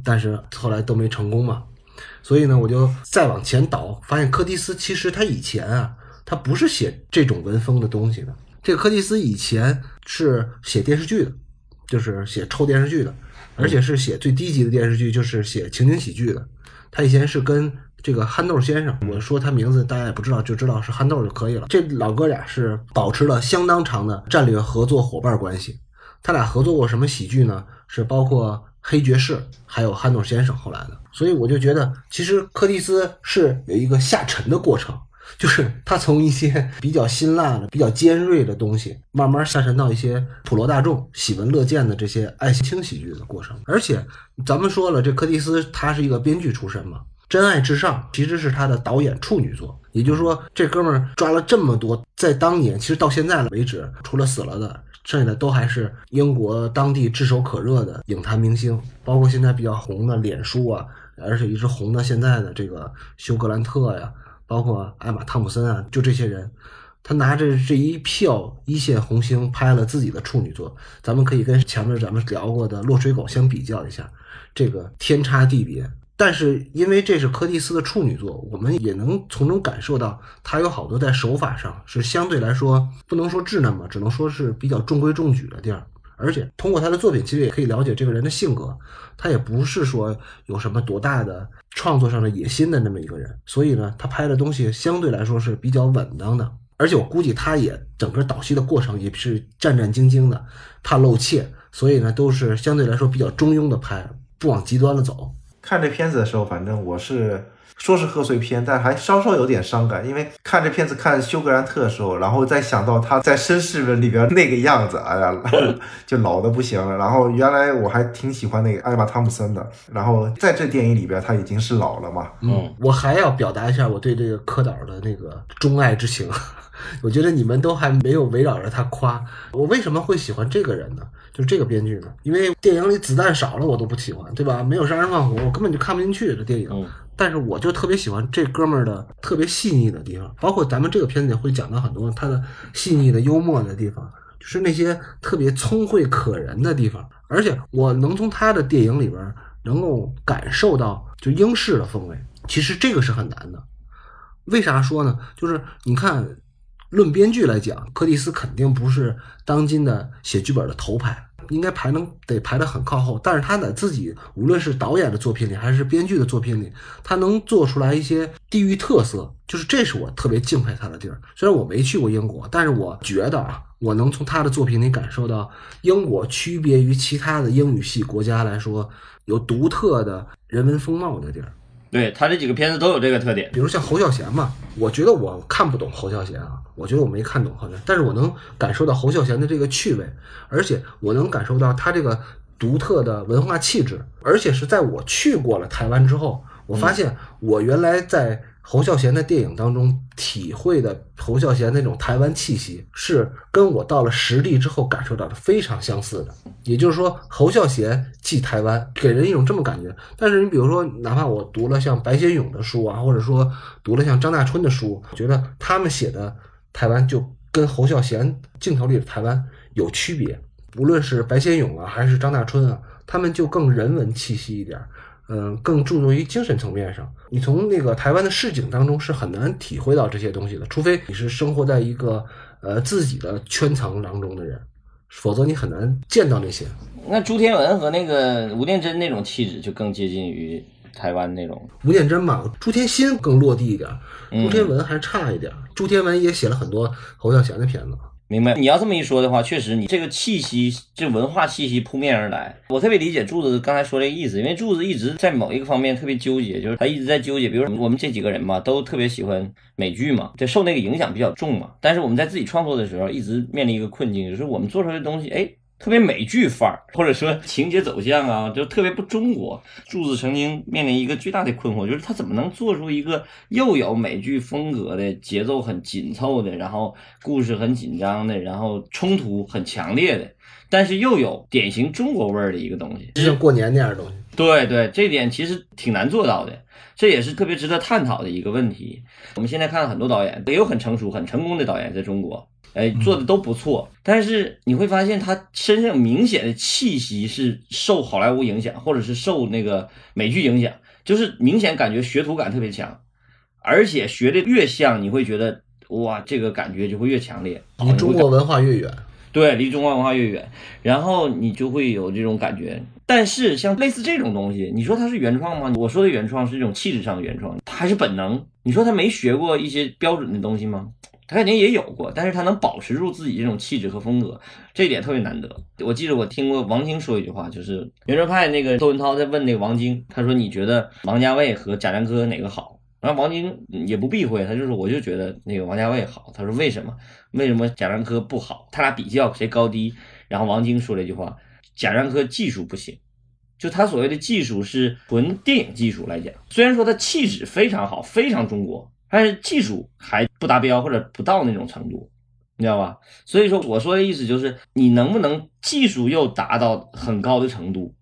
但是后来都没成功嘛。所以呢，我就再往前倒，发现柯蒂斯其实他以前啊，他不是写这种文风的东西的。这个柯蒂斯以前是写电视剧的，就是写臭电视剧的，而且是写最低级的电视剧，就是写情景喜剧的。他以前是跟这个憨豆先生，我说他名字大家也不知道，就知道是憨豆就可以了。这老哥俩是保持了相当长的战略合作伙伴关系。他俩合作过什么喜剧呢？是包括。黑爵士，还有憨豆先生后来的，所以我就觉得，其实柯蒂斯是有一个下沉的过程，就是他从一些比较辛辣的、比较尖锐的东西，慢慢下沉到一些普罗大众喜闻乐见的这些爱情喜剧的过程。而且咱们说了，这柯蒂斯他是一个编剧出身嘛，《真爱至上》其实是他的导演处女作，也就是说，这哥们儿抓了这么多，在当年，其实到现在为止，除了死了的。剩下的都还是英国当地炙手可热的影坛明星，包括现在比较红的脸书啊，而且一直红到现在的这个休格兰特呀，包括艾玛汤普森啊，就这些人，他拿着这一票一线红星拍了自己的处女作，咱们可以跟前面咱们聊过的《落水狗》相比较一下，这个天差地别。但是因为这是柯蒂斯的处女作，我们也能从中感受到他有好多在手法上是相对来说不能说稚嫩吧，只能说是比较中规中矩的地儿。而且通过他的作品，其实也可以了解这个人的性格，他也不是说有什么多大的创作上的野心的那么一个人。所以呢，他拍的东西相对来说是比较稳当的。而且我估计他也整个导戏的过程也是战战兢兢的，怕露怯，所以呢都是相对来说比较中庸的拍，不往极端了走。看这片子的时候，反正我是说是贺岁片，但还稍稍有点伤感，因为看这片子看休格兰特的时候，然后再想到他在《绅士们》里边那个样子，哎呀，就老的不行了。然后原来我还挺喜欢那个艾玛汤姆森的，然后在这电影里边他已经是老了嘛。嗯，我还要表达一下我对这个柯导的那个钟爱之情。我觉得你们都还没有围绕着他夸我，为什么会喜欢这个人呢？就是这个编剧呢？因为电影里子弹少了，我都不喜欢，对吧？没有杀人放火，我根本就看不进去这电影。但是我就特别喜欢这哥们儿的特别细腻的地方，包括咱们这个片子会讲到很多他的细腻的幽默的地方，就是那些特别聪慧可人的地方。而且我能从他的电影里边能够感受到就英式的风味，其实这个是很难的。为啥说呢？就是你看。论编剧来讲，柯蒂斯肯定不是当今的写剧本的头牌，应该排能得排得很靠后。但是他在自己无论是导演的作品里，还是编剧的作品里，他能做出来一些地域特色，就是这是我特别敬佩他的地儿。虽然我没去过英国，但是我觉得啊，我能从他的作品里感受到英国区别于其他的英语系国家来说，有独特的人文风貌的地儿。对他这几个片子都有这个特点，比如像侯孝贤嘛，我觉得我看不懂侯孝贤啊，我觉得我没看懂好像，但是我能感受到侯孝贤的这个趣味，而且我能感受到他这个独特的文化气质，而且是在我去过了台湾之后，我发现我原来在。侯孝贤的电影当中体会的侯孝贤那种台湾气息，是跟我到了实地之后感受到的非常相似的。也就是说，侯孝贤即台湾，给人一种这么感觉。但是你比如说，哪怕我读了像白先勇的书啊，或者说读了像张大春的书，觉得他们写的台湾就跟侯孝贤镜头里的台湾有区别。无论是白先勇啊，还是张大春啊，他们就更人文气息一点。嗯，更注重于精神层面上。你从那个台湾的市井当中是很难体会到这些东西的，除非你是生活在一个呃自己的圈层当中的人，否则你很难见到那些。那朱天文和那个吴念真那种气质就更接近于台湾那种。吴念真嘛，朱天心更落地一点，嗯朱天文还差一点。朱天文也写了很多侯孝贤的片子。明白，你要这么一说的话，确实你这个气息，这文化气息扑面而来。我特别理解柱子刚才说这个意思，因为柱子一直在某一个方面特别纠结，就是他一直在纠结。比如我们这几个人嘛，都特别喜欢美剧嘛，就受那个影响比较重嘛。但是我们在自己创作的时候，一直面临一个困境，就是我们做出来的东西，哎。特别美剧范儿，或者说情节走向啊，就特别不中国。柱子曾经面临一个巨大的困惑，就是他怎么能做出一个又有美剧风格的、节奏很紧凑的，然后故事很紧张的，然后冲突很强烈的，但是又有典型中国味儿的一个东西。就像过年那样的东西。对对，这点其实挺难做到的，这也是特别值得探讨的一个问题。我们现在看到很多导演，也有很成熟、很成功的导演在中国，哎，做的都不错。但是你会发现，他身上明显的气息是受好莱坞影响，或者是受那个美剧影响，就是明显感觉学徒感特别强，而且学的越像，你会觉得哇，这个感觉就会越强烈，离中国文化越远。对，离中国文化越远，然后你就会有这种感觉。但是像类似这种东西，你说它是原创吗？我说的原创是一种气质上的原创，它还是本能。你说他没学过一些标准的东西吗？他肯定也有过，但是他能保持住自己这种气质和风格，这一点特别难得。我记得我听过王晶说一句话，就是原创派那个窦文涛在问那个王晶，他说你觉得王家卫和贾樟柯哪个好？然后王晶也不避讳，他就说我就觉得那个王家卫好。他说为什么？为什么贾樟柯不好？他俩比较谁高低？然后王晶说了一句话：贾樟柯技术不行，就他所谓的技术是纯电影技术来讲，虽然说他气质非常好，非常中国，但是技术还不达标或者不到那种程度，你知道吧？所以说我说的意思就是，你能不能技术又达到很高的程度？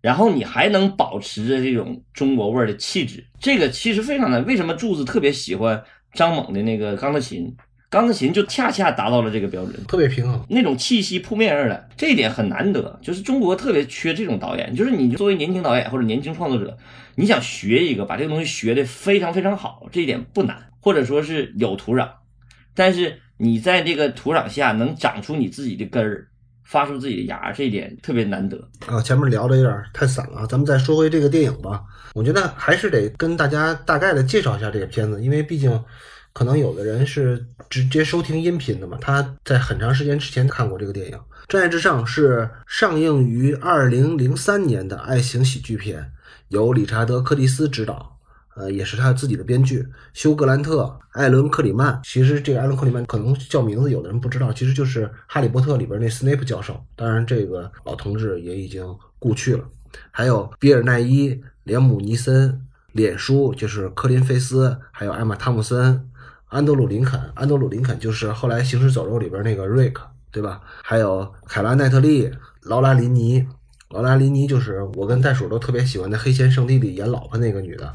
然后你还能保持着这种中国味儿的气质，这个其实非常难。为什么柱子特别喜欢张猛的那个钢的琴？钢琴就恰恰达到了这个标准，特别平衡。那种气息扑面而来，这一点很难得。就是中国特别缺这种导演，就是你作为年轻导演或者年轻创作者，你想学一个把这个东西学得非常非常好，这一点不难，或者说是有土壤，但是你在这个土壤下能长出你自己的根儿。发出自己的芽，这一点特别难得啊！前面聊的有点太散了，咱们再说回这个电影吧。我觉得还是得跟大家大概的介绍一下这个片子，因为毕竟可能有的人是直接收听音频的嘛，他在很长时间之前看过这个电影。《战业之上》是上映于二零零三年的爱情喜剧片，由理查德·柯蒂斯执导。呃，也是他自己的编剧，休·格兰特、艾伦·克里曼。其实这个艾伦·克里曼可能叫名字，有的人不知道，其实就是《哈利波特》里边那斯内普教授。当然，这个老同志也已经故去了。还有比尔·奈伊、连姆·尼森、脸书就是科林·费斯，还有艾玛·汤姆森、安德鲁·林肯。安德鲁·林肯就是后来《行尸走肉》里边那个瑞克，对吧？还有凯拉·奈特利、劳拉·林尼。劳拉·林尼就是我跟袋鼠都特别喜欢的《黑钱圣地》里演老婆那个女的。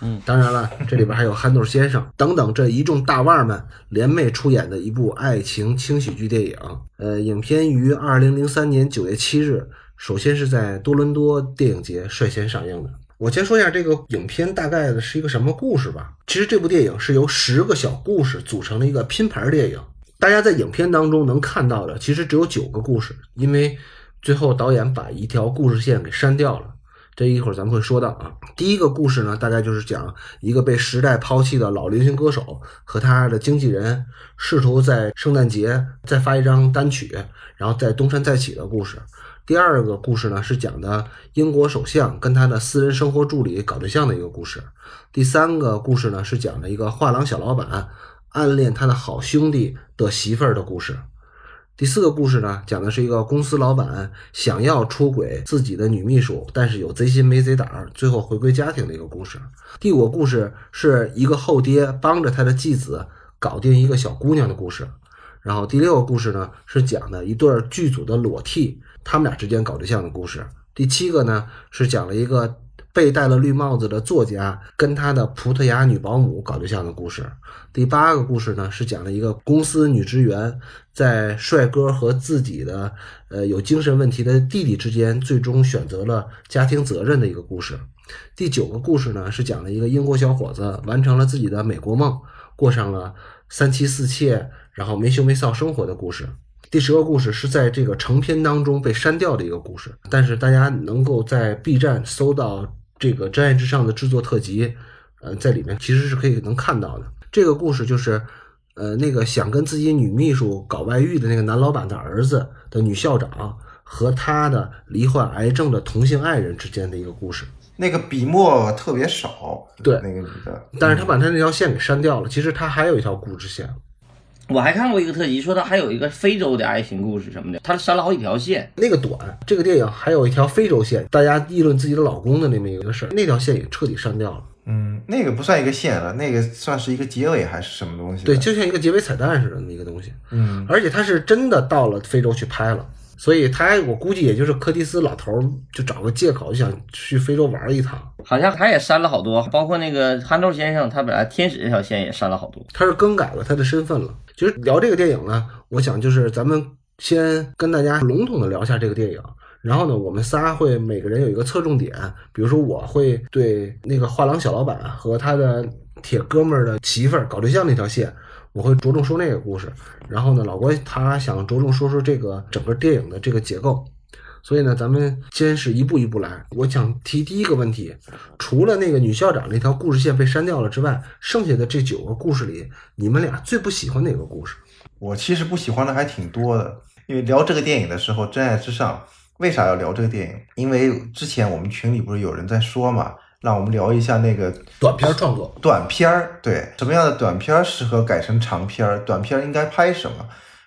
嗯，当然了，这里边还有憨豆先生等等这一众大腕们联袂出演的一部爱情轻喜剧电影。呃，影片于二零零三年九月七日，首先是在多伦多电影节率先上映的。我先说一下这个影片大概的是一个什么故事吧。其实这部电影是由十个小故事组成的一个拼盘电影。大家在影片当中能看到的，其实只有九个故事，因为最后导演把一条故事线给删掉了。这一会儿咱们会说到啊，第一个故事呢，大概就是讲一个被时代抛弃的老流行歌手和他的经纪人试图在圣诞节再发一张单曲，然后再东山再起的故事。第二个故事呢，是讲的英国首相跟他的私人生活助理搞对象的一个故事。第三个故事呢，是讲的一个画廊小老板暗恋他的好兄弟的媳妇儿的故事。第四个故事呢，讲的是一个公司老板想要出轨自己的女秘书，但是有贼心没贼胆，最后回归家庭的一个故事。第五个故事是一个后爹帮着他的继子搞定一个小姑娘的故事。然后第六个故事呢，是讲的一对剧组的裸替，他们俩之间搞对象的故事。第七个呢，是讲了一个被戴了绿帽子的作家跟他的葡萄牙女保姆搞对象的故事。第八个故事呢，是讲了一个公司女职员在帅哥和自己的呃有精神问题的弟弟之间，最终选择了家庭责任的一个故事。第九个故事呢，是讲了一个英国小伙子完成了自己的美国梦，过上了三妻四妾，然后没羞没臊生活的故事。第十个故事是在这个成片当中被删掉的一个故事，但是大家能够在 B 站搜到这个《真爱至上》的制作特辑，呃，在里面其实是可以能看到的。这个故事就是，呃，那个想跟自己女秘书搞外遇的那个男老板的儿子的女校长和他的罹患癌症的同性爱人之间的一个故事。那个笔墨特别少，对那个女的，但是他把他那条线给删掉了，其实他还有一条故事线。我还看过一个特辑，说他还有一个非洲的爱情故事什么的，他删了好几条线。那个短，这个电影还有一条非洲线，大家议论自己的老公的那么一个事儿，那条线也彻底删掉了。嗯，那个不算一个线了，那个算是一个结尾还是什么东西？对，，就像一个结尾彩蛋似的那么一个东西。嗯，而且他是真的到了非洲去拍了，所以他我估计也就是柯蒂斯老头儿就找个借口就想去非洲玩一趟。好像他也删了好多，包括那个憨豆先生，他本来天使这条线也删了好多。他是更改了他的身份了。其实聊这个电影呢，我想就是咱们先跟大家笼统的聊一下这个电影，然后呢，我们仨会每个人有一个侧重点，比如说我会对那个画廊小老板和他的铁哥们儿的媳妇儿搞对象那条线，我会着重说那个故事。然后呢，老郭他想着重说说这个整个电影的这个结构。所以呢，咱们先是一步一步来。我想提第一个问题，除了那个女校长那条故事线被删掉了之外，剩下的这九个故事里，你们俩最不喜欢哪个故事？我其实不喜欢的还挺多的，因为聊这个电影的时候，《真爱至上》为啥要聊这个电影？因为之前我们群里不是有人在说嘛，让我们聊一下那个短片创作。短片儿，对什么样的短片儿适合改成长片儿？短片儿应该拍什么？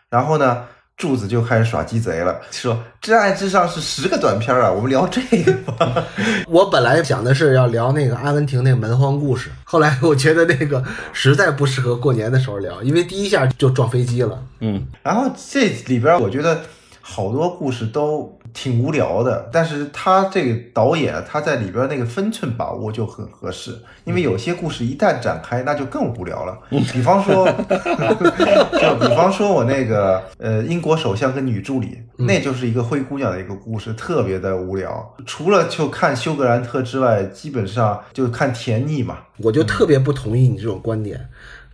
然后呢，柱子就开始耍鸡贼了，说《真爱至上》是十个短片儿啊，我们聊这个吧。我本来想的是要聊那个阿根廷那个蛮荒故事，后来我觉得那个实在不适合过年的时候聊，因为第一下就撞飞机了。嗯，然后这里边我觉得好多故事都挺无聊的，但是他这个导演他在里边那个分寸把握就很合适，因为有些故事一旦展开那就更无聊了。比方说，就比方说我那个呃英国首相跟女助理，那就是一个灰姑娘的一个故事，特别的无聊。除了就看休格兰特之外，基本上就看甜腻嘛。我就特别不同意你这种观点。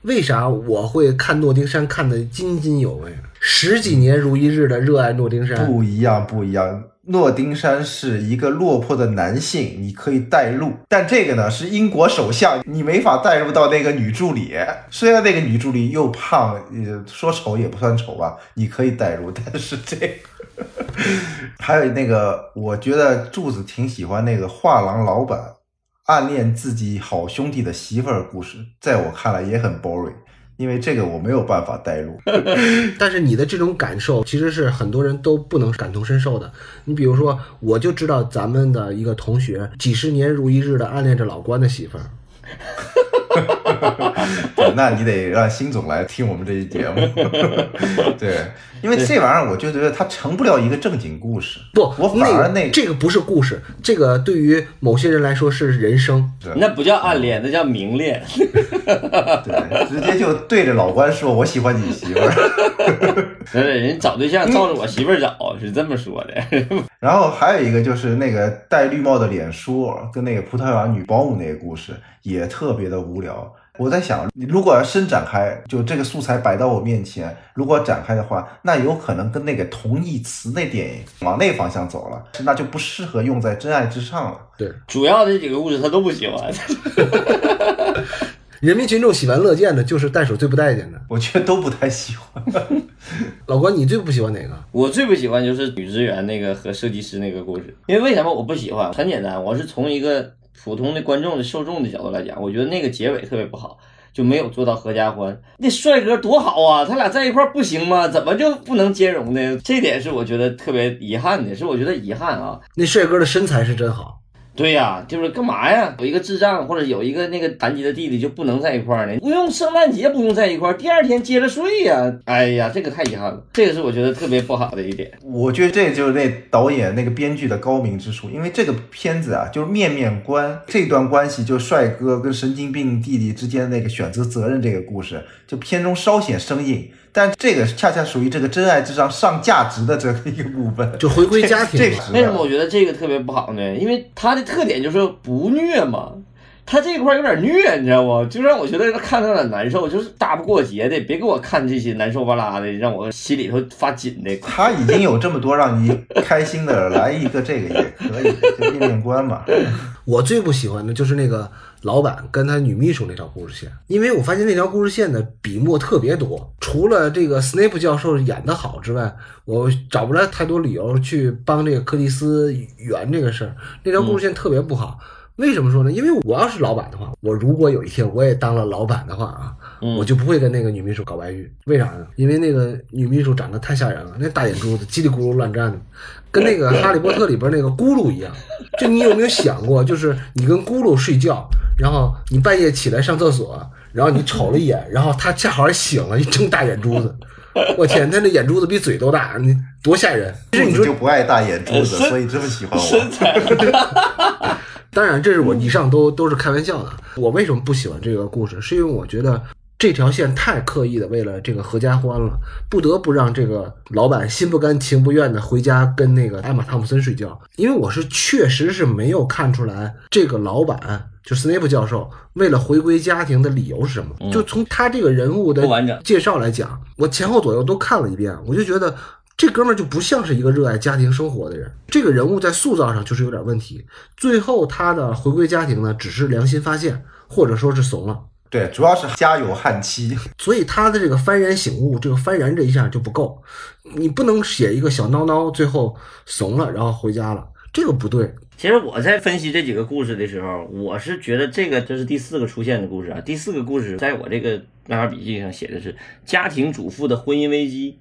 为啥我会看诺丁山看得津津有味？十几年如一日的热爱诺丁山，不一样，不一样。诺丁山是一个落魄的男性，你可以代入，但这个呢是英国首相，你没法代入到那个女助理。虽然那个女助理又胖，呃，说丑也不算丑吧，你可以代入，但是这个还有那个，我觉得柱子挺喜欢那个画廊老板暗恋自己好兄弟的媳妇儿故事，在我看来也很 boring，因为这个我没有办法带入。但是你的这种感受其实是很多人都不能感同身受的。你比如说，我就知道咱们的一个同学几十年如一日的暗恋着老关的媳妇儿，对，那你得让辛总来听我们这期节目。对，因为这玩意儿，我就觉得它成不了一个正经故事。不，我反而那那个这个不是故事，这个对于某些人来说是人生。那不叫暗恋，那叫明恋。对，直接就对着老关说：“我喜欢你媳妇儿。对对，人找对象照着我媳妇儿找，是这么说的。”然后还有一个就是那个戴绿帽的脸书跟那个葡萄牙女保姆那个故事，也特别的无聊。我在想，如果要深展开，就这个素材摆到我面前，如果展开的话，那有可能跟那个同义词那电影往那方向走了，那就不适合用在《真爱之上》了。对，主要这几个故事他都不喜欢。人民群众喜闻乐见的就是袋鼠最不待见的。我觉得都不太喜欢。老关，你最不喜欢哪个？我最不喜欢就是女职员那个和设计师那个故事，因为为什么我不喜欢？很简单，我是从一个普通的观众的受众的角度来讲，我觉得那个结尾特别不好，就没有做到合家欢。那帅哥多好啊，他俩在一块儿不行吗？怎么就不能兼容呢？这点是我觉得特别遗憾的，是我觉得遗憾啊。那帅哥的身材是真好。对呀，就是干嘛呀？有一个智障或者有一个那个残疾的弟弟就不能在一块儿呢？不用圣诞节不用在一块儿，第二天接着睡呀！哎呀，这个太遗憾了，这个是我觉得特别不好的一点。我觉得这就是那导演那个编剧的高明之处，因为这个片子啊，就是面面观这段关系，就帅哥跟神经病弟弟之间那个选择责任这个故事，就片中稍显生硬，但这个恰恰属于这个真爱至上上价值的这个一个部分，就回归家庭为什么我觉得这个特别不好呢？因为它的特点就是不虐嘛，它这块儿有点虐，你知道不？就让我觉得看着有点难受，就是大不过节的，别给我看这些难受巴拉的，让我心里头发紧的。他已经有这么多让你开心的，来一个这个也可以，就面面观嘛。我最不喜欢的就是那个老板跟他女秘书那条故事线，因为我发现那条故事线的笔墨特别多，除了这个斯内普教授演得好之外，我找不来太多理由去帮这个柯蒂斯圆这个事儿。那条故事线特别不好。为什么说呢？因为我要是老板的话，我如果有一天我也当了老板的话啊，我就不会跟那个女秘书搞外遇。为啥呢？因为那个女秘书长得太吓人了，那大眼珠子叽里咕噜乱转的，跟那个 《哈利波特》里边那个咕噜一样。就你有没有想过，就是你跟咕噜睡觉，然后你半夜起来上厕所，然后你瞅了一眼，然后他恰好醒了，一睁大眼珠子，我天，他那眼珠子比嘴都大，你多吓人！就是你说就不爱大眼珠子，所以这么喜欢我。身材，当然，这是我以上都都是开玩笑的。我为什么不喜欢这个故事？是因为我觉得这条线太刻意的为了这个合家欢了，不得不让这个老板心不甘情不愿的回家跟那个艾玛汤姆森睡觉。因为我是确实是没有看出来这个老板就斯内普教授为了回归家庭的理由是什么。就从他这个人物的介绍来讲，我前后左右都看了一遍，我就觉得。这哥们儿就不像是一个热爱家庭生活的人，这个人物在塑造上就是有点问题。最后他的回归家庭呢，只是良心发现，或者说是怂了。对，主要是家有悍妻，所以他的这个幡然醒悟，这个幡然这一下就不够，你不能写一个小孬孬，最后怂了，然后回家了，这个不对。其实我在分析这几个故事的时候，我是觉得这个这是第四个出现的故事啊。第四个故事在我这个漫画笔记上写的是家庭主妇的婚姻危机。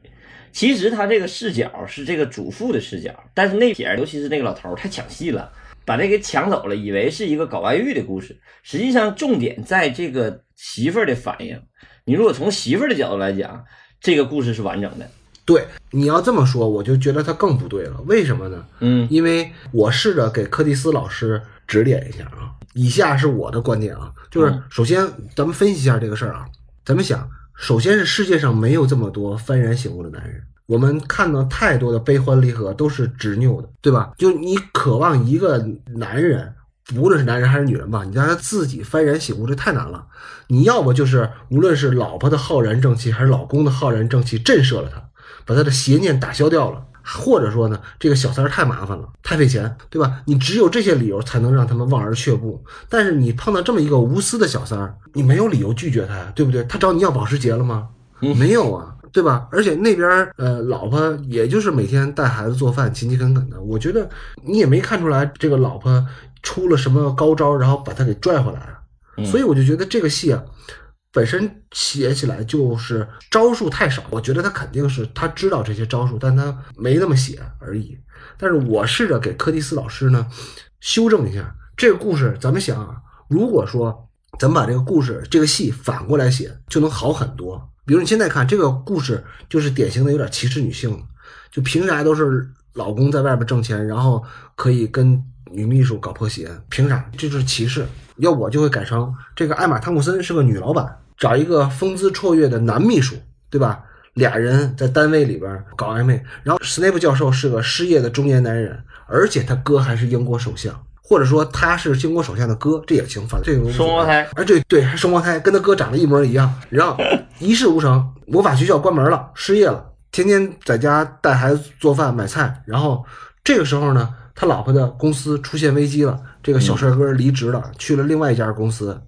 其实他这个视角是这个主妇的视角，但是那撇儿，尤其是那个老头儿太抢戏了，把这给抢走了，以为是一个搞外遇的故事。实际上重点在这个媳妇儿的反应。你如果从媳妇儿的角度来讲，这个故事是完整的。对，你要这么说，我就觉得他更不对了。为什么呢？嗯，因为我试着给柯蒂斯老师指点一下啊。以下是我的观点啊，就是首先咱们分析一下这个事儿啊，咱们想，首先是世界上没有这么多幡然醒悟的男人。我们看到太多的悲欢离合都是执拗的，对吧？就你渴望一个男人，无论是男人还是女人吧，你让他自己幡然醒悟，这太难了。你要不就是无论是老婆的浩然正气，还是老公的浩然正气，震慑了他，把他的邪念打消掉了。或者说呢，这个小三儿太麻烦了，太费钱，对吧？你只有这些理由才能让他们望而却步。但是你碰到这么一个无私的小三儿，你没有理由拒绝他呀，对不对？他找你要保时捷了吗？没有啊，对吧？而且那边儿呃，老婆也就是每天带孩子做饭，勤勤恳恳的。我觉得你也没看出来这个老婆出了什么高招，然后把他给拽回来啊。所以我就觉得这个戏啊。本身写起来就是招数太少，我觉得他肯定是他知道这些招数，但他没那么写而已。但是我试着给柯蒂斯老师呢修正一下这个故事。咱们想啊，如果说咱们把这个故事这个戏反过来写，就能好很多。比如你现在看这个故事，就是典型的有点歧视女性，就凭啥都是老公在外边挣钱，然后可以跟女秘书搞破鞋，凭啥？这就是歧视。要我就会改成这个艾玛汤普森是个女老板，找一个风姿绰约的男秘书，对吧？俩人在单位里边搞暧昧，然后斯内普教授是个失业的中年男人，而且他哥还是英国首相，或者说他是英国首相的哥，这也行，反正这个双胞胎，哎，对对，还双胞胎，跟他哥长得一模一样，然后一事无成，魔法学校关门了，失业了，天天在家带孩子做饭买菜，然后这个时候呢，他老婆的公司出现危机了。这个小帅哥离职了，去了另外一家公司，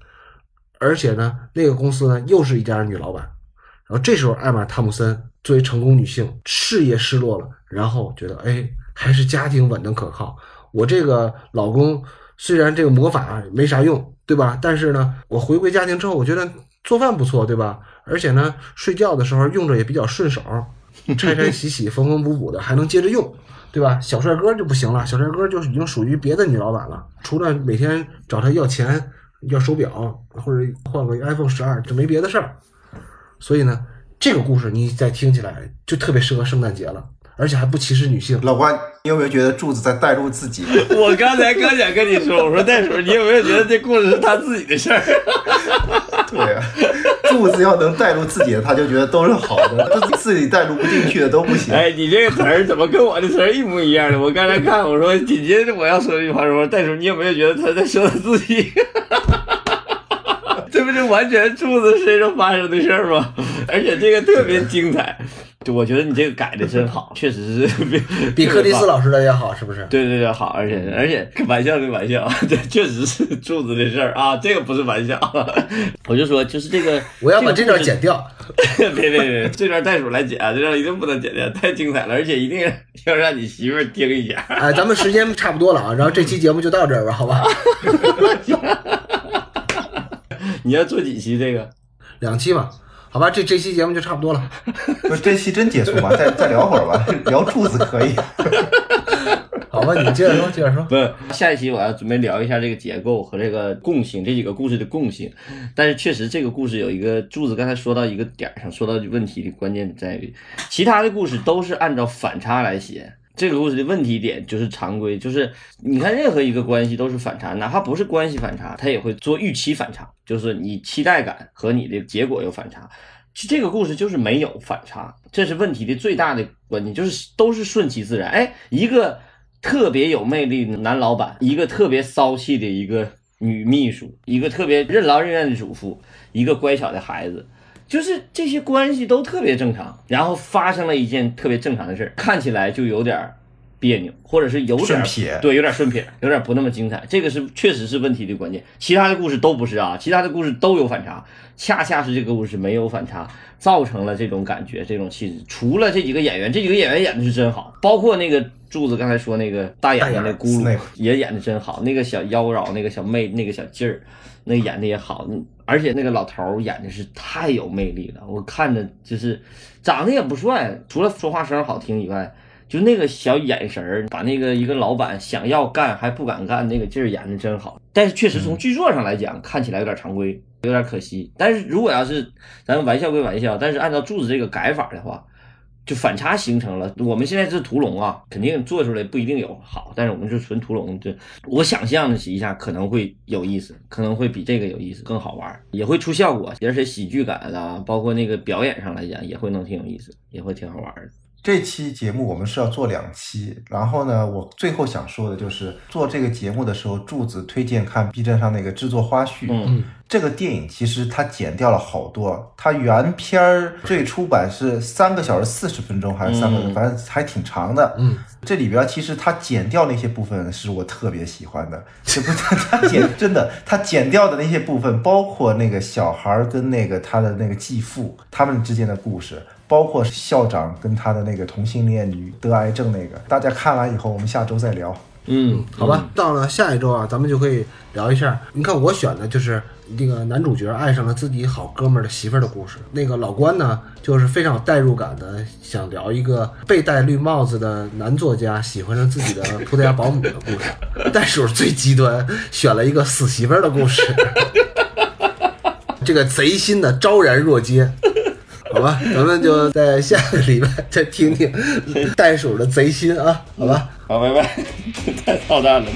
而且呢，那个公司呢又是一家女老板。然后这时候，艾玛汤姆森作为成功女性，事业失落了，然后觉得，哎，还是家庭稳当可靠。我这个老公虽然这个魔法没啥用，对吧？但是呢，我回归家庭之后，我觉得做饭不错，对吧？而且呢，睡觉的时候用着也比较顺手，拆拆洗洗，缝缝补补的，还能接着用。对吧？小帅哥就不行了，小帅哥就是已经属于别的女老板了。除了每天找他要钱、要手表或者换个 iPhone 十二，就没别的事儿。所以呢，这个故事你再听起来就特别适合圣诞节了，而且还不歧视女性。老关，你有没有觉得柱子在带入自己？我刚才刚想跟你说，我说袋鼠，你有没有觉得这故事是他自己的事儿？对呀、柱子要能带入自己的，他就觉得都是好的；他自己带入不进去的都不行。哎，你这个词儿怎么跟我的词儿一模一样的？我刚才看，我说紧接着我要说这句话的时候，袋鼠，你有没有觉得他在说他自己？不就完全柱子身上发生的事儿吗？而且这个特别精彩，就我觉得你这个改的真好，确实是比 比克里斯老。师的也好，是不是？对对对，好，而且而且玩笑归玩笑，这 确实是柱子的事儿啊，这个不是玩笑。我就说，就是这个，我要把这段剪掉。别别别，这段袋鼠来剪啊，这段一定不能剪掉，太精彩了，而且一定要让你媳妇儿听一下。哎，咱们时间差不多了啊，然后这期节目就到这儿吧，好吧？你要做几期这个？两期吧，好吧，这这期节目就差不多了。不是这期真结束吧？再再聊会儿吧，聊柱子可以。好吧，你接着说，接着说。不是，下一期我要准备聊一下这个结构和这个共性，这几个故事的共性。但是确实，这个故事有一个柱子刚才说到一个点儿上，说到问题的关键在于，其他的故事都是按照反差来写。这个故事的问题点就是常规，就是你看任何一个关系都是反差，哪怕不是关系反差，他也会做预期反差，就是你期待感和你的结果有反差。其实这个故事就是没有反差，这是问题的最大的关键，就是都是顺其自然。哎，一个特别有魅力的男老板，一个特别骚气的一个女秘书，一个特别任劳任怨的主妇，一个乖巧的孩子，就是这些关系都特别正常。然后发生了一件特别正常的事儿，看起来就有点儿别扭，或者是有点儿顺撇对，有点顺撇，有点不那么精彩。这个是确实是问题的关键。其他的故事都不是啊，其他的故事都有反差，恰恰是这个故事没有反差，造成了这种感觉，这种气质。除了这几个演员，这几个演员演的是真好，包括那个柱子刚才说那个大眼睛那咕噜也演的真好，那个小妖娆，那个小妹，那个小劲儿，那个演的也好，嗯而且那个老头儿演的是太有魅力了，我看着就是长得也不帅，除了说话声好听以外。就那个小眼神儿，把那个一个老板想要干还不敢干那个劲儿演的真好。但是确实从剧作上来讲，看起来有点常规，有点可惜。但是如果要是咱们玩笑归玩笑，但是按照柱子这个改法的话，就反差形成了。我们现在是屠龙啊，肯定做出来不一定有好，但是我们是纯屠龙，这我想象的一下可能会有意思，可能会比这个有意思，更好玩，也会出效果，而且喜剧感啊，包括那个表演上来讲，也会能挺有意思，也会挺好玩的。这期节目我们是要做两期，然后呢，我最后想说的就是做这个节目的时候，柱子推荐看 B 站上那个制作花絮。嗯这个电影其实它剪掉了好多，它原片儿最初版是三个小时四十分钟还是三个，嗯反正还挺长的。嗯，这里边其实它剪掉那些部分是我特别喜欢的，这不它剪真的，它剪掉的那些部分，包括那个小孩儿跟那个他的那个继父他们之间的故事。包括校长跟他的那个同性恋女得癌症那个，大家看完以后，我们下周再聊。嗯，好吧，到了下一周啊，咱们就可以聊一下。你看我选的就是那个男主角爱上了自己好哥们儿的媳妇儿的故事。那个老关呢，就是非常有代入感的，想聊一个被戴绿帽子的男作家喜欢上自己的葡萄牙保姆的故事。袋鼠最极端，选了一个死媳妇儿的故事，这个贼心的昭然若揭。好吧，咱们就在下个礼拜再听听袋鼠的贼心啊，好吧。好，拜拜，太操蛋了。